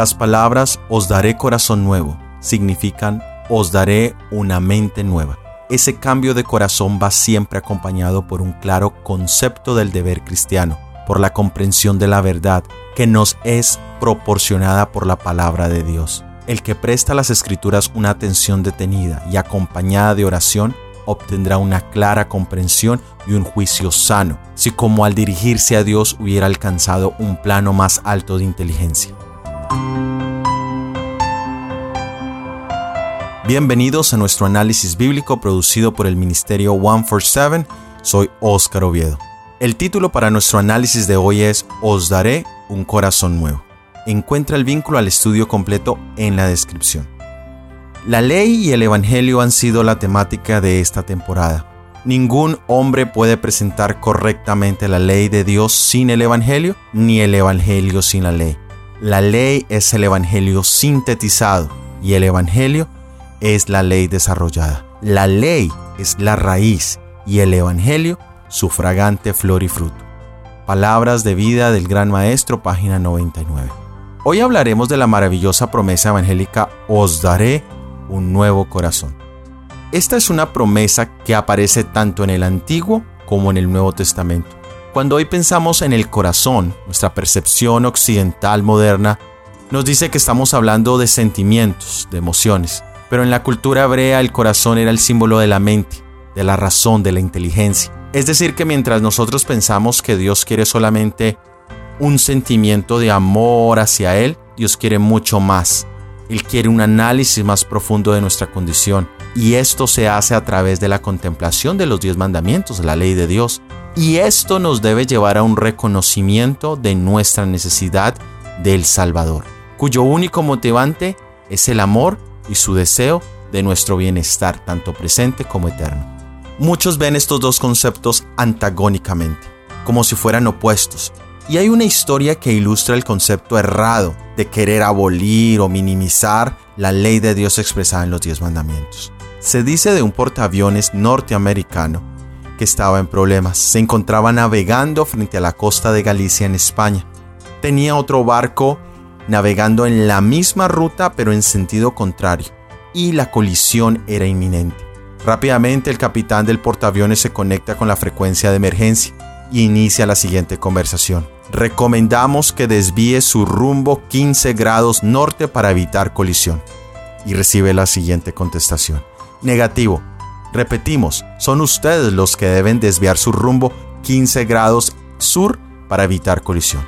Las palabras os daré corazón nuevo significan os daré una mente nueva. Ese cambio de corazón va siempre acompañado por un claro concepto del deber cristiano, por la comprensión de la verdad que nos es proporcionada por la palabra de Dios. El que presta a las escrituras una atención detenida y acompañada de oración obtendrá una clara comprensión y un juicio sano, si como al dirigirse a Dios hubiera alcanzado un plano más alto de inteligencia. Bienvenidos a nuestro análisis bíblico producido por el Ministerio 147. Soy Óscar Oviedo. El título para nuestro análisis de hoy es Os daré un corazón nuevo. Encuentra el vínculo al estudio completo en la descripción. La ley y el Evangelio han sido la temática de esta temporada. Ningún hombre puede presentar correctamente la ley de Dios sin el Evangelio, ni el Evangelio sin la ley. La ley es el Evangelio sintetizado y el Evangelio es la ley desarrollada. La ley es la raíz y el Evangelio su fragante flor y fruto. Palabras de vida del Gran Maestro, página 99. Hoy hablaremos de la maravillosa promesa evangélica Os daré un nuevo corazón. Esta es una promesa que aparece tanto en el Antiguo como en el Nuevo Testamento. Cuando hoy pensamos en el corazón, nuestra percepción occidental moderna nos dice que estamos hablando de sentimientos, de emociones. Pero en la cultura hebrea el corazón era el símbolo de la mente, de la razón, de la inteligencia. Es decir, que mientras nosotros pensamos que Dios quiere solamente un sentimiento de amor hacia Él, Dios quiere mucho más. Él quiere un análisis más profundo de nuestra condición. Y esto se hace a través de la contemplación de los diez mandamientos, la ley de Dios. Y esto nos debe llevar a un reconocimiento de nuestra necesidad del Salvador, cuyo único motivante es el amor y su deseo de nuestro bienestar, tanto presente como eterno. Muchos ven estos dos conceptos antagónicamente, como si fueran opuestos, y hay una historia que ilustra el concepto errado de querer abolir o minimizar la ley de Dios expresada en los diez mandamientos. Se dice de un portaaviones norteamericano que estaba en problemas. Se encontraba navegando frente a la costa de Galicia en España. Tenía otro barco navegando en la misma ruta pero en sentido contrario, y la colisión era inminente. Rápidamente el capitán del portaaviones se conecta con la frecuencia de emergencia y inicia la siguiente conversación. Recomendamos que desvíe su rumbo 15 grados norte para evitar colisión. Y recibe la siguiente contestación. Negativo. Repetimos, son ustedes los que deben desviar su rumbo 15 grados sur para evitar colisión.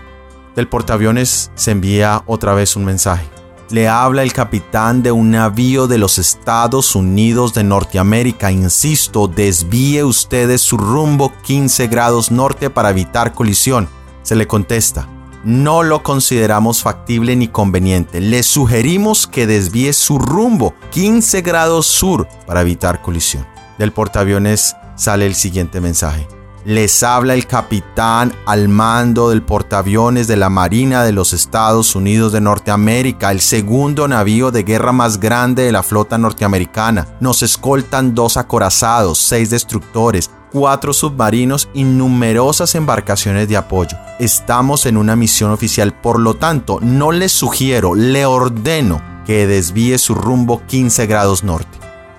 Del portaaviones se envía otra vez un mensaje. Le habla el capitán de un navío de los Estados Unidos de Norteamérica. Insisto, desvíe ustedes su rumbo 15 grados norte para evitar colisión. Se le contesta, no lo consideramos factible ni conveniente. Le sugerimos que desvíe su rumbo 15 grados sur para evitar colisión. Del portaaviones sale el siguiente mensaje. Les habla el capitán al mando del portaaviones de la Marina de los Estados Unidos de Norteamérica, el segundo navío de guerra más grande de la flota norteamericana. Nos escoltan dos acorazados, seis destructores, cuatro submarinos y numerosas embarcaciones de apoyo. Estamos en una misión oficial, por lo tanto, no le sugiero, le ordeno que desvíe su rumbo 15 grados norte.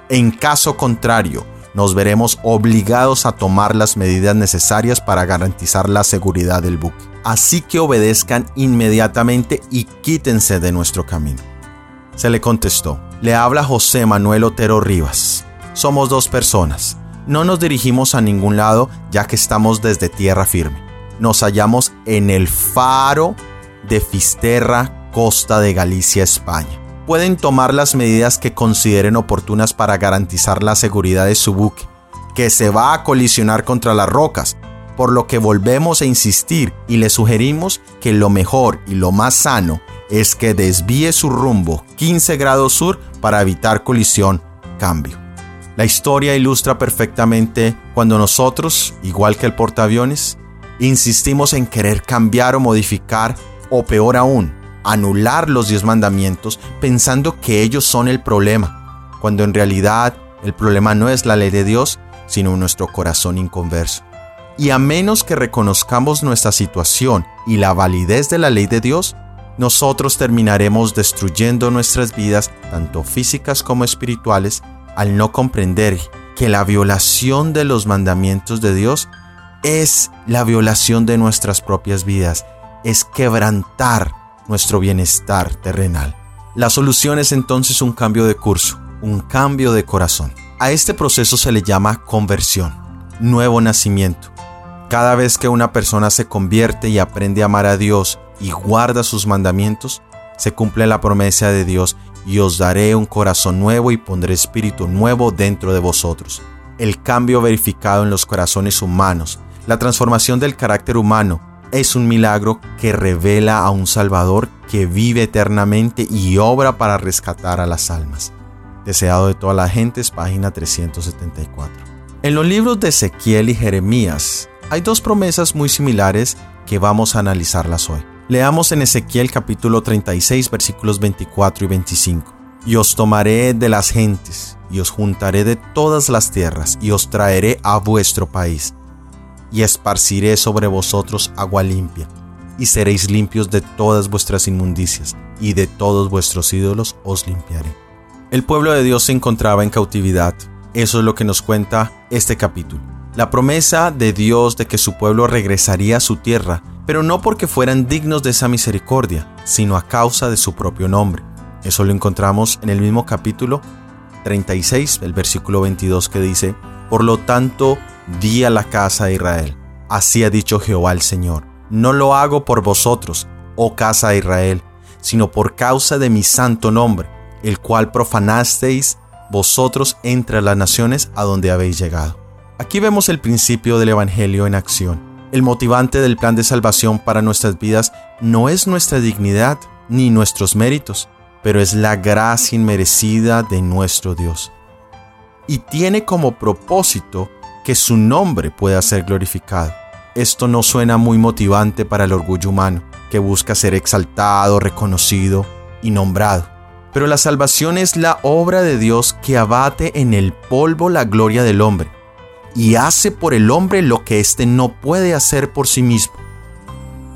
En caso contrario, nos veremos obligados a tomar las medidas necesarias para garantizar la seguridad del buque. Así que obedezcan inmediatamente y quítense de nuestro camino. Se le contestó, le habla José Manuel Otero Rivas. Somos dos personas. No nos dirigimos a ningún lado ya que estamos desde tierra firme. Nos hallamos en el faro de Fisterra, costa de Galicia, España pueden tomar las medidas que consideren oportunas para garantizar la seguridad de su buque, que se va a colisionar contra las rocas, por lo que volvemos a insistir y le sugerimos que lo mejor y lo más sano es que desvíe su rumbo 15 grados sur para evitar colisión, cambio. La historia ilustra perfectamente cuando nosotros, igual que el portaaviones, insistimos en querer cambiar o modificar, o peor aún, anular los diez mandamientos pensando que ellos son el problema, cuando en realidad el problema no es la ley de Dios, sino nuestro corazón inconverso. Y a menos que reconozcamos nuestra situación y la validez de la ley de Dios, nosotros terminaremos destruyendo nuestras vidas, tanto físicas como espirituales, al no comprender que la violación de los mandamientos de Dios es la violación de nuestras propias vidas, es quebrantar nuestro bienestar terrenal. La solución es entonces un cambio de curso, un cambio de corazón. A este proceso se le llama conversión, nuevo nacimiento. Cada vez que una persona se convierte y aprende a amar a Dios y guarda sus mandamientos, se cumple la promesa de Dios y os daré un corazón nuevo y pondré espíritu nuevo dentro de vosotros. El cambio verificado en los corazones humanos, la transformación del carácter humano, es un milagro que revela a un Salvador que vive eternamente y obra para rescatar a las almas. Deseado de todas las gentes, página 374. En los libros de Ezequiel y Jeremías hay dos promesas muy similares que vamos a analizarlas hoy. Leamos en Ezequiel capítulo 36 versículos 24 y 25. Y os tomaré de las gentes, y os juntaré de todas las tierras, y os traeré a vuestro país, y esparciré sobre vosotros agua limpia, y seréis limpios de todas vuestras inmundicias, y de todos vuestros ídolos os limpiaré. El pueblo de Dios se encontraba en cautividad. Eso es lo que nos cuenta este capítulo. La promesa de Dios de que su pueblo regresaría a su tierra pero no porque fueran dignos de esa misericordia, sino a causa de su propio nombre. Eso lo encontramos en el mismo capítulo 36, el versículo 22 que dice, Por lo tanto, di a la casa de Israel, así ha dicho Jehová el Señor, no lo hago por vosotros, oh casa de Israel, sino por causa de mi santo nombre, el cual profanasteis vosotros entre las naciones a donde habéis llegado. Aquí vemos el principio del Evangelio en acción el motivante del plan de salvación para nuestras vidas no es nuestra dignidad ni nuestros méritos, pero es la gracia inmerecida de nuestro Dios. Y tiene como propósito que su nombre pueda ser glorificado. Esto no suena muy motivante para el orgullo humano, que busca ser exaltado, reconocido y nombrado. Pero la salvación es la obra de Dios que abate en el polvo la gloria del hombre y hace por el hombre lo que éste no puede hacer por sí mismo.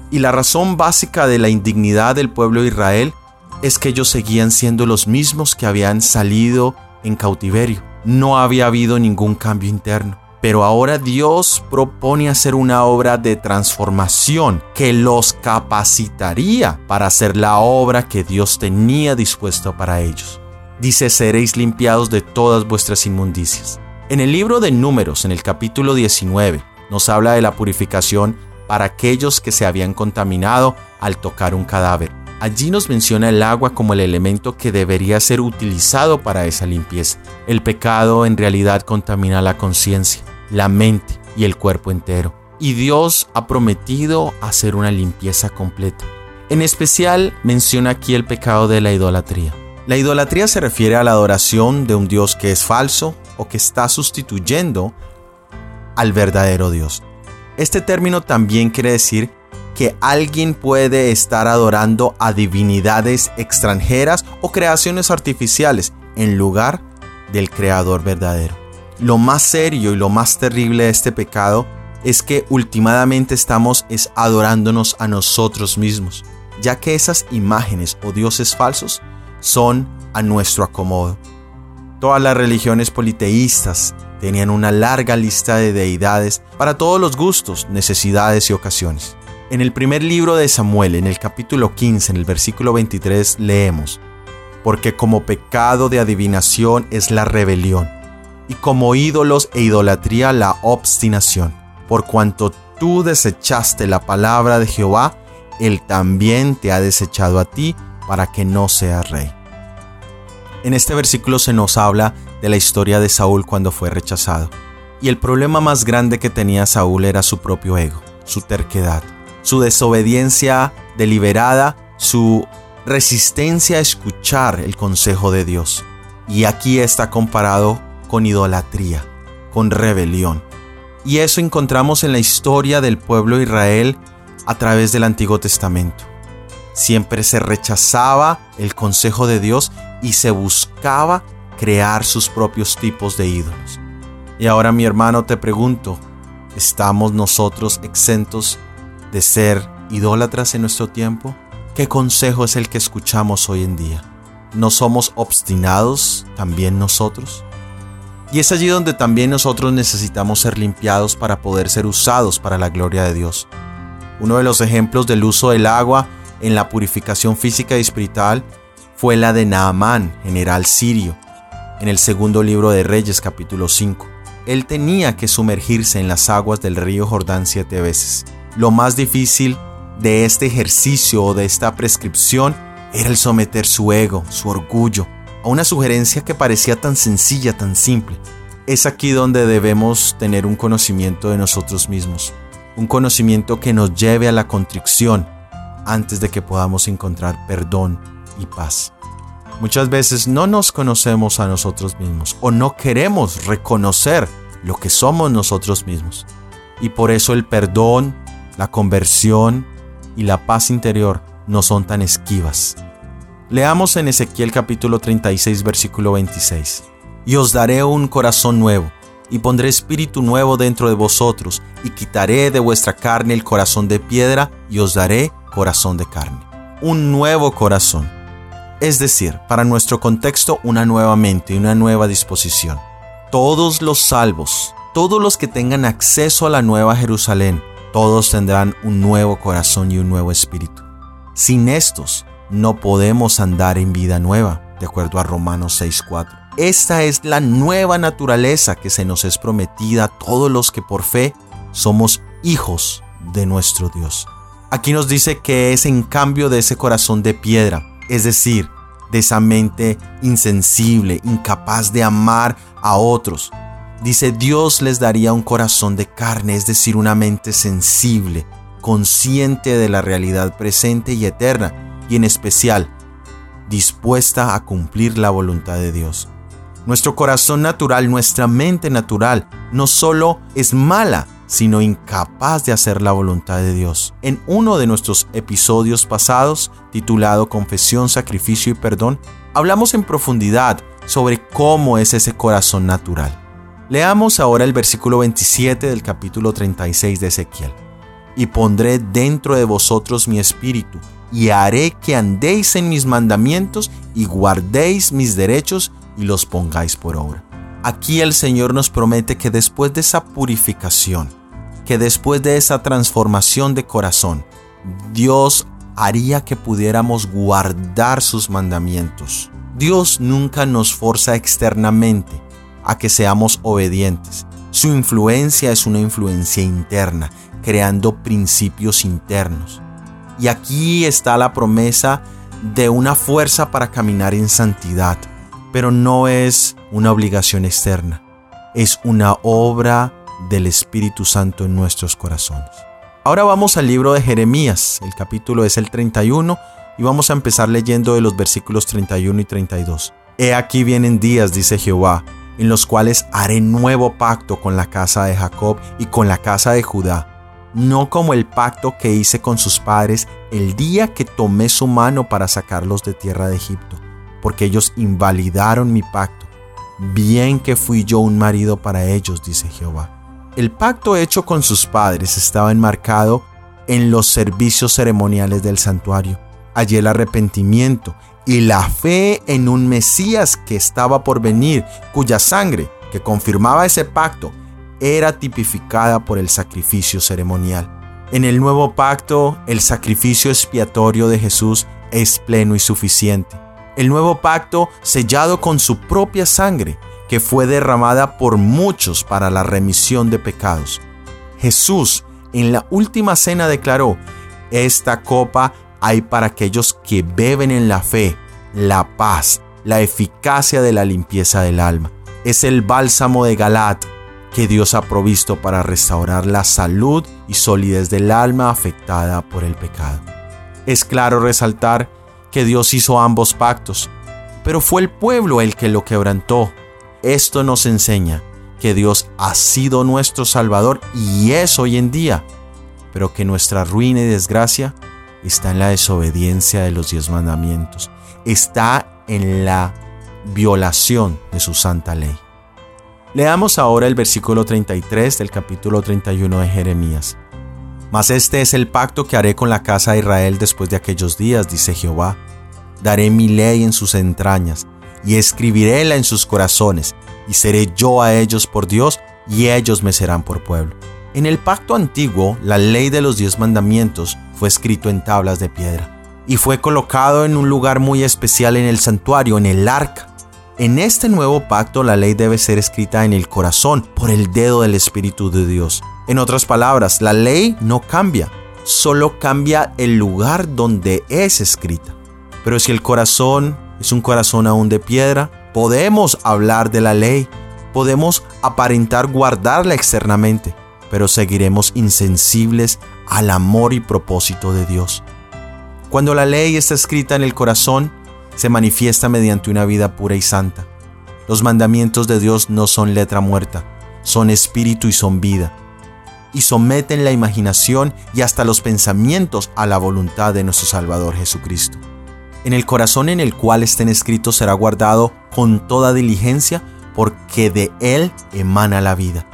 Y la razón básica de la indignidad del pueblo de Israel es que ellos seguían siendo los mismos que habían salido en cautiverio. No había habido ningún cambio interno. Pero ahora Dios propone hacer una obra de transformación que los capacitaría para hacer la obra que Dios tenía dispuesto para ellos. Dice, seréis limpiados de todas vuestras inmundicias. En el libro de Números, en el capítulo 19, nos habla de la purificación para aquellos que se habían contaminado al tocar un cadáver. Allí nos menciona el agua como el elemento que debería ser utilizado para esa limpieza. El pecado en realidad contamina la conciencia, la mente y el cuerpo entero. Y Dios ha prometido hacer una limpieza completa. En especial menciona aquí el pecado de la idolatría. La idolatría se refiere a la adoración de un Dios que es falso, o que está sustituyendo al verdadero Dios. Este término también quiere decir que alguien puede estar adorando a divinidades extranjeras o creaciones artificiales en lugar del creador verdadero. Lo más serio y lo más terrible de este pecado es que últimamente estamos es adorándonos a nosotros mismos, ya que esas imágenes o dioses falsos son a nuestro acomodo. Todas las religiones politeístas tenían una larga lista de deidades para todos los gustos, necesidades y ocasiones. En el primer libro de Samuel, en el capítulo 15, en el versículo 23, leemos, Porque como pecado de adivinación es la rebelión, y como ídolos e idolatría la obstinación, por cuanto tú desechaste la palabra de Jehová, él también te ha desechado a ti para que no seas rey. En este versículo se nos habla de la historia de Saúl cuando fue rechazado. Y el problema más grande que tenía Saúl era su propio ego, su terquedad, su desobediencia deliberada, su resistencia a escuchar el consejo de Dios. Y aquí está comparado con idolatría, con rebelión. Y eso encontramos en la historia del pueblo de Israel a través del Antiguo Testamento. Siempre se rechazaba el consejo de Dios y se buscaba crear sus propios tipos de ídolos. Y ahora mi hermano te pregunto, ¿estamos nosotros exentos de ser idólatras en nuestro tiempo? ¿Qué consejo es el que escuchamos hoy en día? ¿No somos obstinados también nosotros? Y es allí donde también nosotros necesitamos ser limpiados para poder ser usados para la gloria de Dios. Uno de los ejemplos del uso del agua en la purificación física y espiritual fue la de Naamán, general sirio, en el segundo libro de Reyes capítulo 5. Él tenía que sumergirse en las aguas del río Jordán siete veces. Lo más difícil de este ejercicio o de esta prescripción era el someter su ego, su orgullo, a una sugerencia que parecía tan sencilla, tan simple. Es aquí donde debemos tener un conocimiento de nosotros mismos, un conocimiento que nos lleve a la contrición antes de que podamos encontrar perdón y paz. Muchas veces no nos conocemos a nosotros mismos o no queremos reconocer lo que somos nosotros mismos. Y por eso el perdón, la conversión y la paz interior no son tan esquivas. Leamos en Ezequiel capítulo 36 versículo 26. Y os daré un corazón nuevo, y pondré espíritu nuevo dentro de vosotros, y quitaré de vuestra carne el corazón de piedra, y os daré corazón de carne. Un nuevo corazón es decir, para nuestro contexto una nueva mente y una nueva disposición. Todos los salvos, todos los que tengan acceso a la nueva Jerusalén, todos tendrán un nuevo corazón y un nuevo espíritu. Sin estos, no podemos andar en vida nueva, de acuerdo a Romanos 6.4. Esta es la nueva naturaleza que se nos es prometida a todos los que por fe somos hijos de nuestro Dios. Aquí nos dice que es en cambio de ese corazón de piedra, es decir, de esa mente insensible, incapaz de amar a otros. Dice, Dios les daría un corazón de carne, es decir, una mente sensible, consciente de la realidad presente y eterna, y en especial, dispuesta a cumplir la voluntad de Dios. Nuestro corazón natural, nuestra mente natural, no solo es mala, sino incapaz de hacer la voluntad de Dios. En uno de nuestros episodios pasados, titulado Confesión, Sacrificio y Perdón, hablamos en profundidad sobre cómo es ese corazón natural. Leamos ahora el versículo 27 del capítulo 36 de Ezequiel. Y pondré dentro de vosotros mi espíritu, y haré que andéis en mis mandamientos y guardéis mis derechos y los pongáis por obra. Aquí el Señor nos promete que después de esa purificación, que después de esa transformación de corazón, Dios haría que pudiéramos guardar sus mandamientos. Dios nunca nos forza externamente a que seamos obedientes. Su influencia es una influencia interna, creando principios internos. Y aquí está la promesa de una fuerza para caminar en santidad, pero no es una obligación externa, es una obra del Espíritu Santo en nuestros corazones. Ahora vamos al libro de Jeremías, el capítulo es el 31 y vamos a empezar leyendo de los versículos 31 y 32. He aquí vienen días, dice Jehová, en los cuales haré nuevo pacto con la casa de Jacob y con la casa de Judá, no como el pacto que hice con sus padres el día que tomé su mano para sacarlos de tierra de Egipto, porque ellos invalidaron mi pacto. Bien que fui yo un marido para ellos, dice Jehová. El pacto hecho con sus padres estaba enmarcado en los servicios ceremoniales del santuario. Allí el arrepentimiento y la fe en un Mesías que estaba por venir, cuya sangre, que confirmaba ese pacto, era tipificada por el sacrificio ceremonial. En el nuevo pacto, el sacrificio expiatorio de Jesús es pleno y suficiente. El nuevo pacto, sellado con su propia sangre, que fue derramada por muchos para la remisión de pecados. Jesús en la última cena declaró, esta copa hay para aquellos que beben en la fe, la paz, la eficacia de la limpieza del alma. Es el bálsamo de Galat que Dios ha provisto para restaurar la salud y solidez del alma afectada por el pecado. Es claro resaltar que Dios hizo ambos pactos, pero fue el pueblo el que lo quebrantó esto nos enseña que Dios ha sido nuestro Salvador y es hoy en día, pero que nuestra ruina y desgracia está en la desobediencia de los diez mandamientos, está en la violación de su santa ley. Leamos ahora el versículo 33 del capítulo 31 de Jeremías. Mas este es el pacto que haré con la casa de Israel después de aquellos días, dice Jehová. Daré mi ley en sus entrañas, y escribiréla en sus corazones, y seré yo a ellos por Dios, y ellos me serán por pueblo. En el pacto antiguo, la ley de los diez mandamientos fue escrito en tablas de piedra, y fue colocado en un lugar muy especial en el santuario, en el arca. En este nuevo pacto la ley debe ser escrita en el corazón por el dedo del Espíritu de Dios. En otras palabras, la ley no cambia, solo cambia el lugar donde es escrita. Pero si el corazón es un corazón aún de piedra, podemos hablar de la ley, podemos aparentar guardarla externamente, pero seguiremos insensibles al amor y propósito de Dios. Cuando la ley está escrita en el corazón, se manifiesta mediante una vida pura y santa. Los mandamientos de Dios no son letra muerta, son espíritu y son vida, y someten la imaginación y hasta los pensamientos a la voluntad de nuestro Salvador Jesucristo. En el corazón en el cual estén escritos será guardado con toda diligencia, porque de él emana la vida.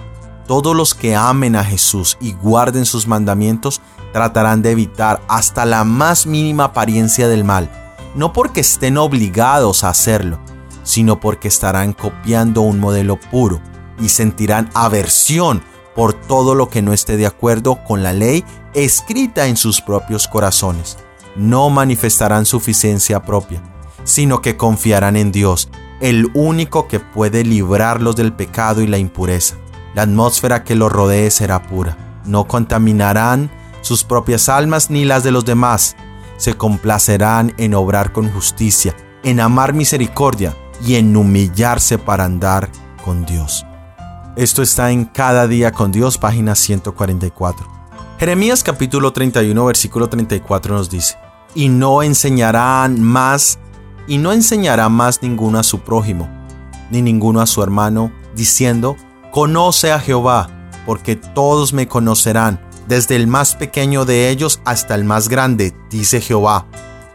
Todos los que amen a Jesús y guarden sus mandamientos tratarán de evitar hasta la más mínima apariencia del mal no porque estén obligados a hacerlo, sino porque estarán copiando un modelo puro y sentirán aversión por todo lo que no esté de acuerdo con la ley escrita en sus propios corazones. No manifestarán suficiencia propia, sino que confiarán en Dios, el único que puede librarlos del pecado y la impureza. La atmósfera que los rodee será pura. No contaminarán sus propias almas ni las de los demás, se complacerán en obrar con justicia, en amar misericordia y en humillarse para andar con Dios. Esto está en Cada día con Dios, página 144. Jeremías capítulo 31, versículo 34 nos dice, y no enseñarán más, y no enseñará más ninguno a su prójimo, ni ninguno a su hermano, diciendo, conoce a Jehová, porque todos me conocerán, desde el más pequeño de ellos hasta el más grande, dice Jehová,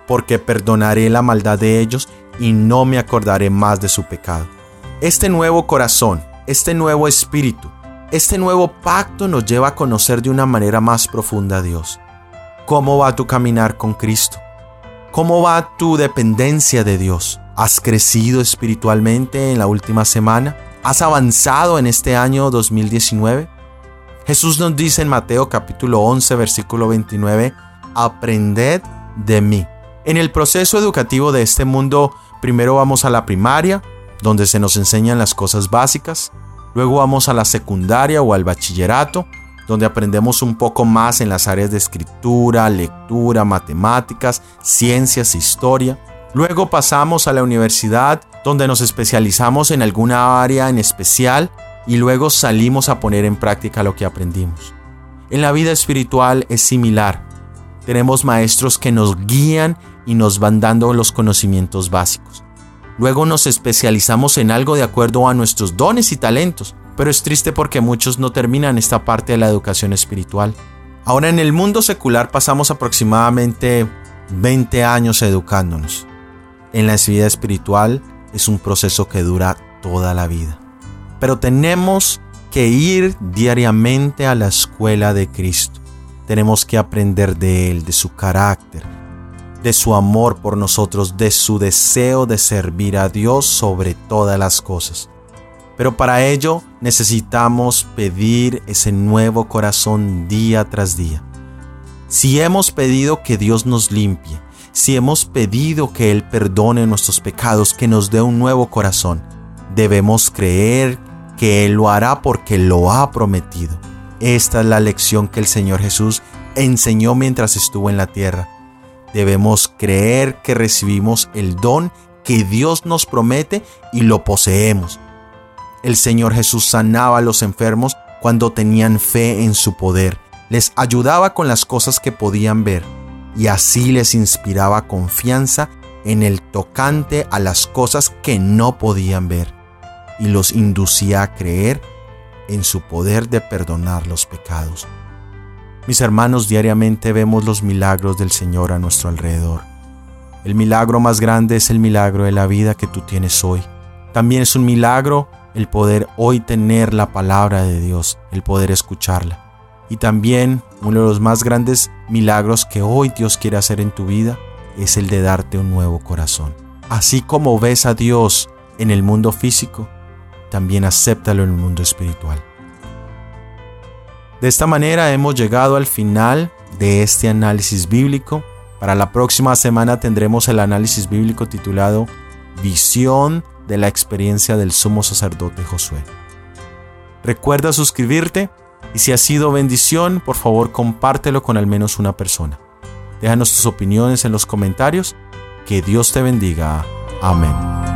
porque perdonaré la maldad de ellos y no me acordaré más de su pecado. Este nuevo corazón, este nuevo espíritu, este nuevo pacto nos lleva a conocer de una manera más profunda a Dios. ¿Cómo va tu caminar con Cristo? ¿Cómo va tu dependencia de Dios? ¿Has crecido espiritualmente en la última semana? ¿Has avanzado en este año 2019? Jesús nos dice en Mateo capítulo 11 versículo 29, aprended de mí. En el proceso educativo de este mundo, primero vamos a la primaria, donde se nos enseñan las cosas básicas, luego vamos a la secundaria o al bachillerato, donde aprendemos un poco más en las áreas de escritura, lectura, matemáticas, ciencias, historia. Luego pasamos a la universidad, donde nos especializamos en alguna área en especial y luego salimos a poner en práctica lo que aprendimos. En la vida espiritual es similar. Tenemos maestros que nos guían y nos van dando los conocimientos básicos. Luego nos especializamos en algo de acuerdo a nuestros dones y talentos, pero es triste porque muchos no terminan esta parte de la educación espiritual. Ahora en el mundo secular pasamos aproximadamente 20 años educándonos. En la vida espiritual es un proceso que dura toda la vida pero tenemos que ir diariamente a la escuela de Cristo. Tenemos que aprender de Él, de su carácter, de su amor por nosotros, de su deseo de servir a Dios sobre todas las cosas. Pero para ello necesitamos pedir ese nuevo corazón día tras día. Si hemos pedido que Dios nos limpie, si hemos pedido que Él perdone nuestros pecados, que nos dé un nuevo corazón, debemos creer que Él lo hará porque lo ha prometido. Esta es la lección que el Señor Jesús enseñó mientras estuvo en la tierra. Debemos creer que recibimos el don que Dios nos promete y lo poseemos. El Señor Jesús sanaba a los enfermos cuando tenían fe en su poder, les ayudaba con las cosas que podían ver y así les inspiraba confianza en el tocante a las cosas que no podían ver y los inducía a creer en su poder de perdonar los pecados. Mis hermanos, diariamente vemos los milagros del Señor a nuestro alrededor. El milagro más grande es el milagro de la vida que tú tienes hoy. También es un milagro el poder hoy tener la palabra de Dios, el poder escucharla. Y también Uno de los más grandes milagros que hoy Dios quiere hacer en tu vida es el de darte un nuevo corazón. Así como ves a Dios en el mundo físico, también acéptalo en el mundo espiritual. De esta manera hemos llegado al final de este análisis bíblico. Para la próxima semana tendremos el análisis bíblico titulado Visión de la experiencia del sumo sacerdote Josué. Recuerda suscribirte y si ha sido bendición, por favor compártelo con al menos una persona. Déjanos tus opiniones en los comentarios. Que Dios te bendiga. Amén.